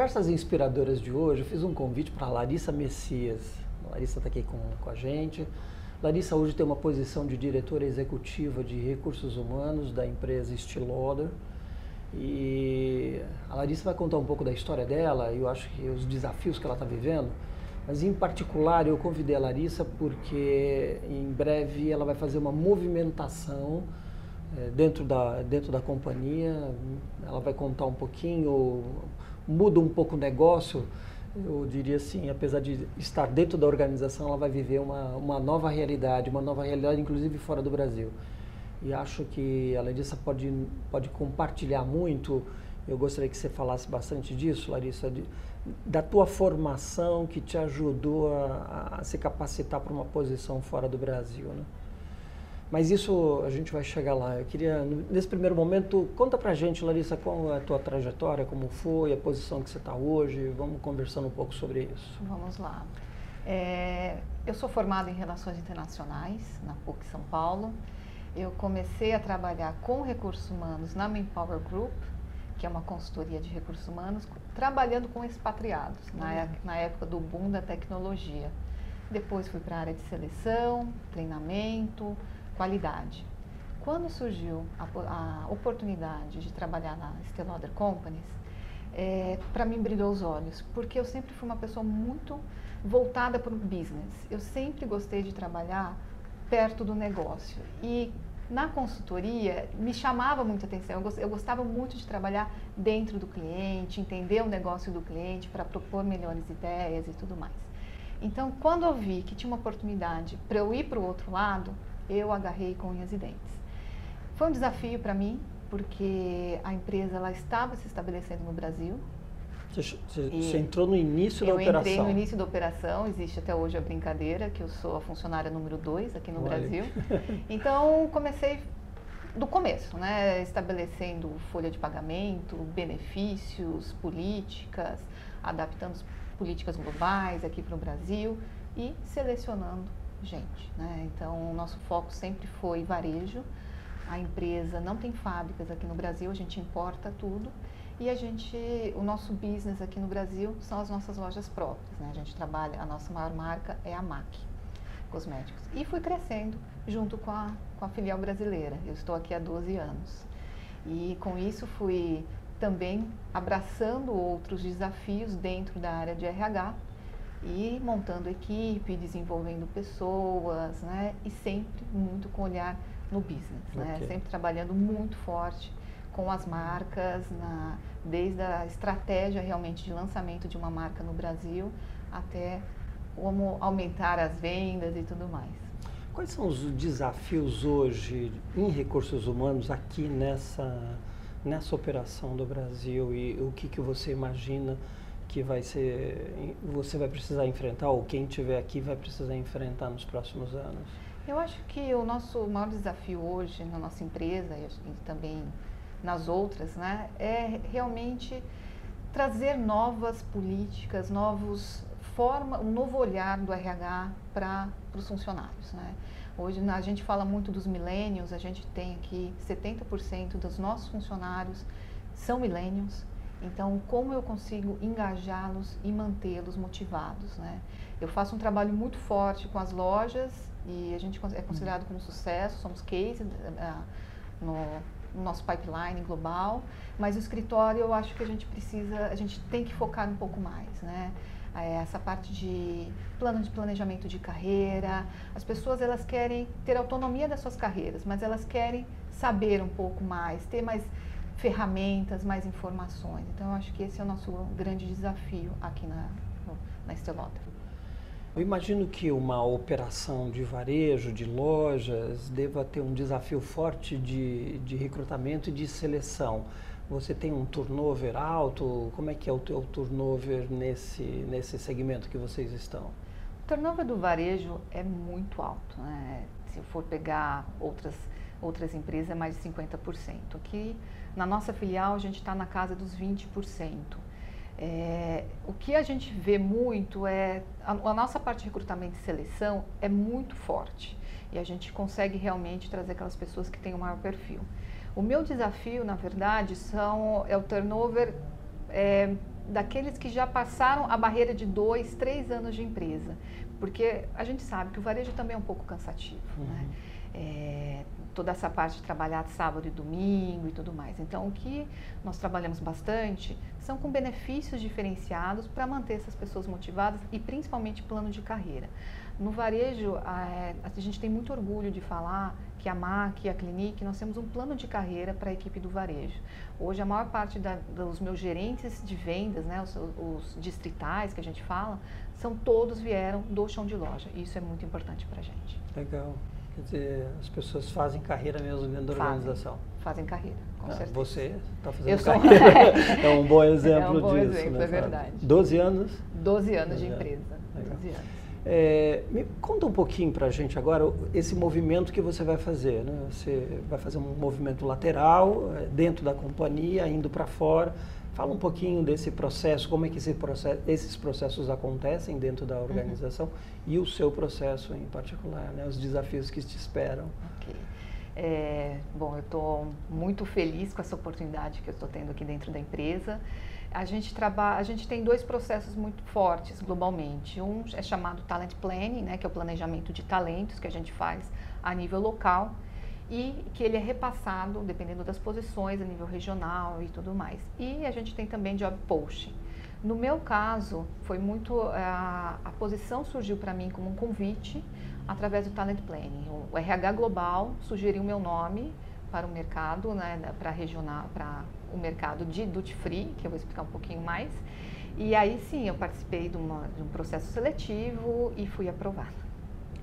Conversas Inspiradoras de hoje, eu fiz um convite para Larissa Messias. A Larissa está aqui com, com a gente. Larissa hoje tem uma posição de diretora executiva de recursos humanos da empresa Stiloder. E a Larissa vai contar um pouco da história dela, eu acho que os desafios que ela está vivendo. Mas em particular eu convidei a Larissa porque em breve ela vai fazer uma movimentação é, dentro, da, dentro da companhia. Ela vai contar um pouquinho, muda um pouco o negócio eu diria assim, apesar de estar dentro da organização, ela vai viver uma, uma nova realidade, uma nova realidade inclusive fora do Brasil. E acho que, além disso, pode, pode compartilhar muito. Eu gostaria que você falasse bastante disso, Larissa, de, da tua formação que te ajudou a, a se capacitar para uma posição fora do Brasil. Né? Mas isso a gente vai chegar lá. Eu queria, nesse primeiro momento, conta pra gente, Larissa, qual é a tua trajetória, como foi, a posição que você está hoje. Vamos conversando um pouco sobre isso. Vamos lá. É, eu sou formada em Relações Internacionais na PUC São Paulo. Eu comecei a trabalhar com recursos humanos na Manpower Group, que é uma consultoria de recursos humanos, trabalhando com expatriados, uhum. na, na época do boom da tecnologia. Depois fui para a área de seleção, treinamento, qualidade. Quando surgiu a, a oportunidade de trabalhar na Stelloder Companies, é, para mim brilhou os olhos, porque eu sempre fui uma pessoa muito voltada para o business. Eu sempre gostei de trabalhar perto do negócio. E na consultoria me chamava muita atenção. Eu gostava muito de trabalhar dentro do cliente, entender o negócio do cliente para propor melhores ideias e tudo mais. Então, quando eu vi que tinha uma oportunidade para eu ir para o outro lado, eu agarrei com unhas e dentes. Foi um desafio para mim, porque a empresa ela estava se estabelecendo no Brasil. Você, você entrou no início da operação? Eu entrei no início da operação, existe até hoje a brincadeira, que eu sou a funcionária número 2 aqui no Olha. Brasil. Então, comecei do começo, né? estabelecendo folha de pagamento, benefícios, políticas, adaptando políticas globais aqui para o Brasil e selecionando gente. Né? Então, o nosso foco sempre foi varejo. A empresa não tem fábricas aqui no Brasil, a gente importa tudo. E a gente, o nosso business aqui no Brasil são as nossas lojas próprias. Né? A gente trabalha, a nossa maior marca é a MAC Cosméticos. E fui crescendo junto com a, com a filial brasileira. Eu estou aqui há 12 anos. E com isso fui também abraçando outros desafios dentro da área de RH, e montando equipe, desenvolvendo pessoas, né? E sempre muito com olhar no business, né? okay. né? Sempre trabalhando muito forte com as marcas, na, desde a estratégia realmente de lançamento de uma marca no Brasil até como aumentar as vendas e tudo mais. Quais são os desafios hoje em recursos humanos aqui nessa, nessa operação do Brasil e o que, que você imagina que vai ser você vai precisar enfrentar ou quem estiver aqui vai precisar enfrentar nos próximos anos? Eu acho que o nosso maior desafio hoje na nossa empresa e também nas outras, né, é realmente trazer novas políticas, novos forma, um novo olhar do RH para os funcionários, né? Hoje a gente fala muito dos milênios, a gente tem aqui 70% dos nossos funcionários são milênios, então, como eu consigo engajá-los e mantê-los motivados? Né? Eu faço um trabalho muito forte com as lojas e a gente é considerado como sucesso, somos case uh, no, no, nosso pipeline global, mas o escritório eu acho que a gente precisa, a gente tem que focar um pouco mais, né? É, essa parte de plano de planejamento de carreira, as pessoas elas querem ter autonomia das suas carreiras, mas elas querem saber um pouco mais, ter mais ferramentas, mais informações. Então, eu acho que esse é o nosso grande desafio aqui na, na Estelota. Eu imagino que uma operação de varejo, de lojas, deva ter um desafio forte de, de recrutamento e de seleção. Você tem um turnover alto? Como é que é o teu turnover nesse, nesse segmento que vocês estão? O turnover do varejo é muito alto. Né? Se eu for pegar outras, outras empresas, é mais de 50%. Aqui na nossa filial, a gente está na casa dos 20%. É, o que a gente vê muito é a, a, nossa parte de recrutamento e seleção é muito forte e a gente consegue realmente trazer aquelas pessoas que têm o maior perfil. O meu desafio, na verdade, são é o turnover é, daqueles que já passaram a barreira de dois, três anos de empresa. Porque a gente sabe que o varejo também é um pouco cansativo. Né? Uhum. Né? É, toda essa parte de trabalhar sábado e domingo e tudo mais. Então, o que nós trabalhamos bastante são com benefícios diferenciados para manter essas pessoas motivadas e principalmente plano de carreira. No varejo, a, a gente tem muito orgulho de falar que a MAC e a Clinique, nós temos um plano de carreira para a equipe do varejo. Hoje, a maior parte da, dos meus gerentes de vendas, né, os, os, distritais que a gente fala, são todos vieram do chão de loja. Isso é muito importante para a gente. Legal. Quer dizer, as pessoas fazem carreira mesmo dentro da fazem, organização. Fazem carreira, com ah, certeza. Você está fazendo Eu carreira. Sou... é um bom exemplo é um bom disso. Exemplo, né? É verdade. 12 anos? 12 anos de empresa. Legal. 12 anos. É, me conta um pouquinho para a gente agora esse movimento que você vai fazer. Né? Você vai fazer um movimento lateral é, dentro da companhia, indo para fora. Fala um pouquinho desse processo, como é que esse processo, esses processos acontecem dentro da organização uhum. e o seu processo em particular, né? os desafios que te esperam. Okay. É, bom, eu estou muito feliz com essa oportunidade que eu estou tendo aqui dentro da empresa. A gente trabalha, a gente tem dois processos muito fortes globalmente. Um é chamado talent planning, né, que é o planejamento de talentos que a gente faz a nível local e que ele é repassado dependendo das posições a nível regional e tudo mais. E a gente tem também job posting. No meu caso, foi muito a, a posição surgiu para mim como um convite através do talent planning. O RH global sugeriu meu nome para o mercado, né, para regional, para o mercado de duty free, que eu vou explicar um pouquinho mais. E aí sim, eu participei de, uma, de um processo seletivo e fui aprovada.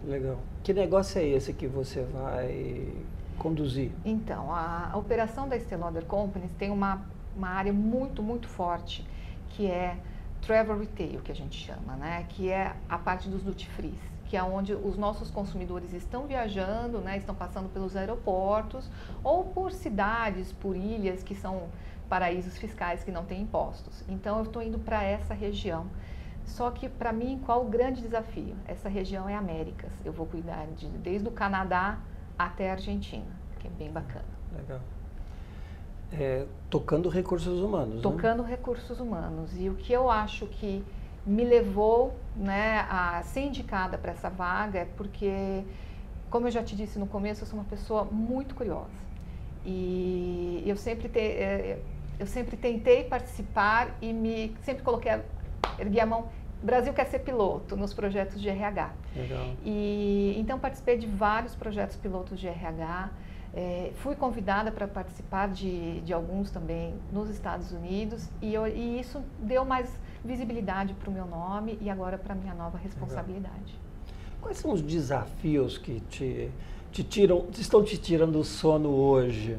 Legal. Que negócio é esse que você vai conduzir? Então, a, operação da Lauder Companies tem uma, uma área muito, muito forte, que é travel retail, que a gente chama, né? Que é a parte dos duty free que é onde os nossos consumidores estão viajando, né, estão passando pelos aeroportos ou por cidades, por ilhas que são paraísos fiscais que não têm impostos. Então eu estou indo para essa região. Só que para mim qual o grande desafio? Essa região é Américas. Eu vou cuidar de desde o Canadá até a Argentina, que é bem bacana. Legal. É, tocando recursos humanos. Né? Tocando né? recursos humanos. E o que eu acho que me levou né, a ser indicada para essa vaga é porque, como eu já te disse no começo, eu sou uma pessoa muito curiosa. E eu sempre, te, é, eu sempre tentei participar e me sempre coloquei, ergui a mão. Brasil quer ser piloto nos projetos de RH. Legal. E então participei de vários projetos pilotos de RH. É, fui convidada para participar de, de alguns também nos Estados Unidos e, eu, e isso deu mais visibilidade para o meu nome e agora para a minha nova responsabilidade. Quais são os desafios que te, te tiram, estão te tirando o sono hoje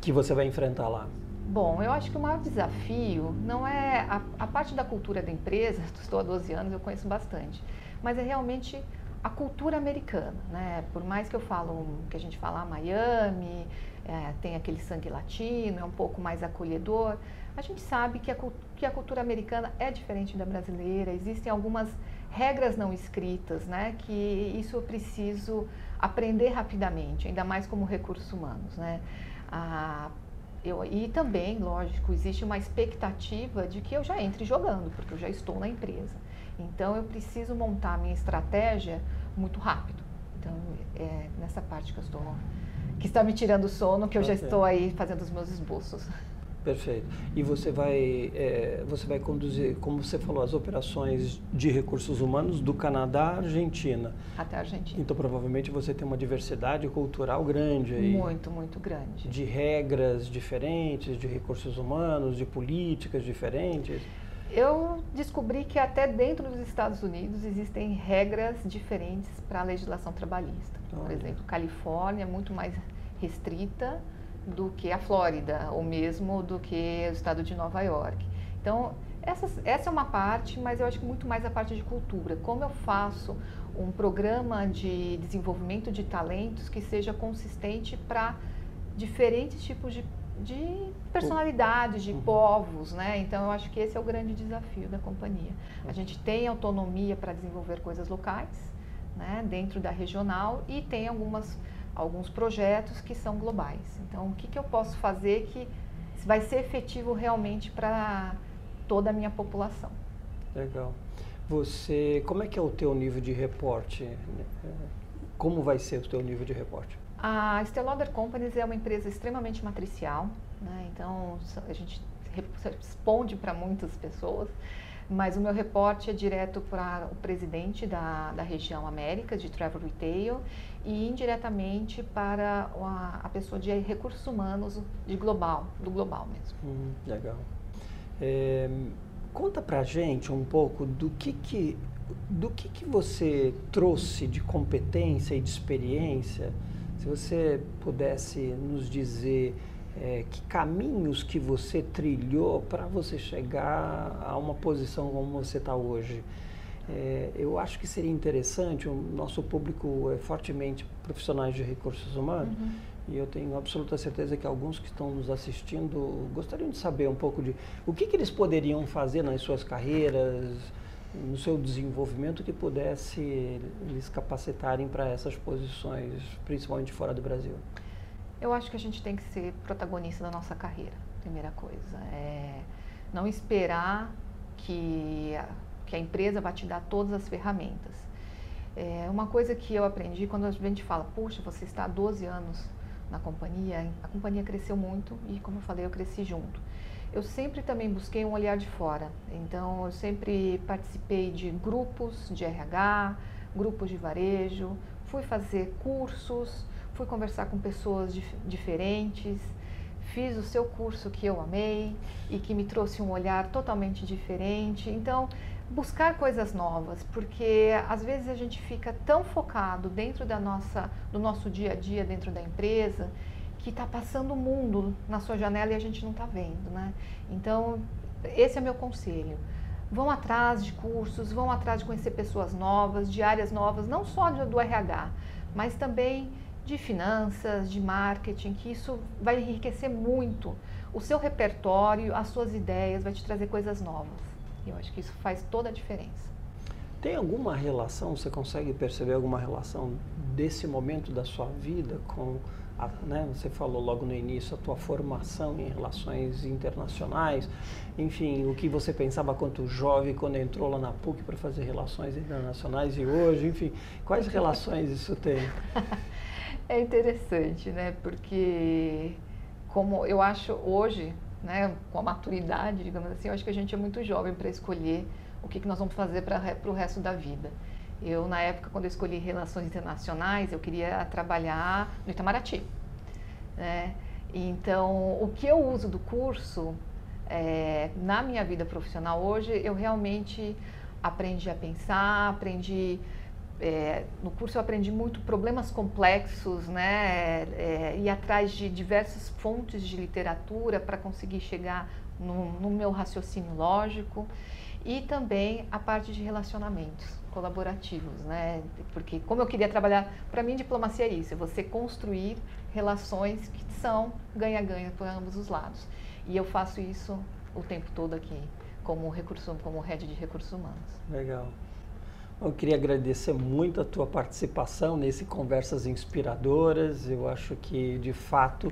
que você vai enfrentar lá? Bom, eu acho que o maior desafio não é a, a parte da cultura da empresa, estou há 12 anos, eu conheço bastante, mas é realmente a cultura americana, né? Por mais que eu falo que a gente fala Miami, é, tem aquele sangue latino, é um pouco mais acolhedor, a gente sabe que a, que a cultura americana é diferente da brasileira, existem algumas regras não escritas, né? Que isso eu preciso aprender rapidamente, ainda mais como recursos humanos, né? Ah, eu, e também, lógico, existe uma expectativa de que eu já entre jogando, porque eu já estou na empresa. Então eu preciso montar a minha estratégia muito rápido. Então é nessa parte que eu estou, que está me tirando o sono, que eu já estou aí fazendo os meus esboços. Perfeito. E você vai, é, você vai conduzir, como você falou, as operações de recursos humanos do Canadá à Argentina. Até a Argentina. Então, provavelmente, você tem uma diversidade cultural grande aí. Muito, muito grande. De regras diferentes, de recursos humanos, de políticas diferentes. Eu descobri que até dentro dos Estados Unidos existem regras diferentes para a legislação trabalhista. Olha. Por exemplo, Califórnia é muito mais restrita do que a Flórida, ou mesmo do que o estado de Nova York. Então, essa, essa é uma parte, mas eu acho que muito mais a parte de cultura. Como eu faço um programa de desenvolvimento de talentos que seja consistente para diferentes tipos de de personalidades, de uhum. povos, né? Então eu acho que esse é o grande desafio da companhia. A gente tem autonomia para desenvolver coisas locais, né, dentro da regional e tem algumas alguns projetos que são globais. Então o que, que eu posso fazer que vai ser efetivo realmente para toda a minha população. Legal. Você, como é que é o teu nível de reporte? Como vai ser o teu nível de reporte? A Stelloder Companies é uma empresa extremamente matricial, né? então a gente responde para muitas pessoas, mas o meu reporte é direto para o presidente da, da região América de Travel Retail e indiretamente para a, a pessoa de recursos humanos de global, do global mesmo. Hum, legal. É, conta para gente um pouco do que que do que que você trouxe de competência e de experiência se você pudesse nos dizer é, que caminhos que você trilhou para você chegar a uma posição como você está hoje. É, eu acho que seria interessante, o nosso público é fortemente profissionais de recursos humanos, uhum. e eu tenho absoluta certeza que alguns que estão nos assistindo gostariam de saber um pouco de o que, que eles poderiam fazer nas suas carreiras, no seu desenvolvimento que pudesse eles capacitarem para essas posições, principalmente fora do Brasil? Eu acho que a gente tem que ser protagonista da nossa carreira, primeira coisa. É não esperar que a, que a empresa vai te dar todas as ferramentas. É uma coisa que eu aprendi quando a gente fala, puxa, você está há 12 anos na companhia, a companhia cresceu muito e, como eu falei, eu cresci junto eu sempre também busquei um olhar de fora. Então, eu sempre participei de grupos de RH, grupos de varejo, fui fazer cursos, fui conversar com pessoas dif diferentes, fiz o seu curso que eu amei e que me trouxe um olhar totalmente diferente. Então, buscar coisas novas, porque às vezes a gente fica tão focado dentro da nossa, do nosso dia a dia dentro da empresa que está passando o mundo na sua janela e a gente não está vendo, né? Então, esse é meu conselho. Vão atrás de cursos, vão atrás de conhecer pessoas novas, de áreas novas, não só do RH, mas também de finanças, de marketing, que isso vai enriquecer muito o seu repertório, as suas ideias, vai te trazer coisas novas. E eu acho que isso faz toda a diferença. Tem alguma relação, você consegue perceber alguma relação desse momento da sua vida com a, né, você falou logo no início, a tua formação em relações internacionais, enfim, o que você pensava quanto jovem quando entrou lá na PUC para fazer relações internacionais e hoje, enfim, quais relações isso tem? É interessante, né, porque como eu acho hoje, né, com a maturidade, digamos assim, eu acho que a gente é muito jovem para escolher o que, que nós vamos fazer para o resto da vida. Eu, na época, quando eu escolhi Relações Internacionais, eu queria trabalhar no Itamaraty. Né? Então, o que eu uso do curso é, na minha vida profissional hoje, eu realmente aprendi a pensar, aprendi. É, no curso eu aprendi muito problemas complexos, né? É, ir atrás de diversas fontes de literatura para conseguir chegar no, no meu raciocínio lógico e também a parte de relacionamentos colaborativos, né? Porque como eu queria trabalhar, para mim diplomacia é isso, é você construir relações que são ganha-ganha por ambos os lados. E eu faço isso o tempo todo aqui, como recurso, como head de recursos humanos. Legal. Eu queria agradecer muito a tua participação nesse Conversas Inspiradoras. Eu acho que, de fato,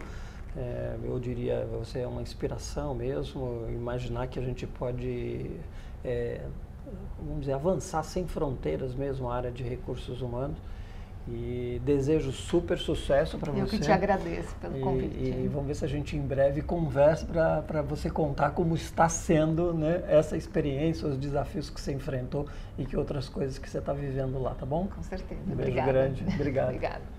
é, eu diria, você é uma inspiração mesmo. Imaginar que a gente pode é, vamos dizer, avançar sem fronteiras mesmo a área de recursos humanos. E desejo super sucesso para você. Eu que te agradeço pelo convite. E, vamos ver se a gente em breve conversa para você contar como está sendo né, essa experiência, os desafios que você enfrentou e que outras coisas que você está vivendo lá, tá bom? Com certeza. Um beijo Obrigada. grande. Obrigado. Obrigada.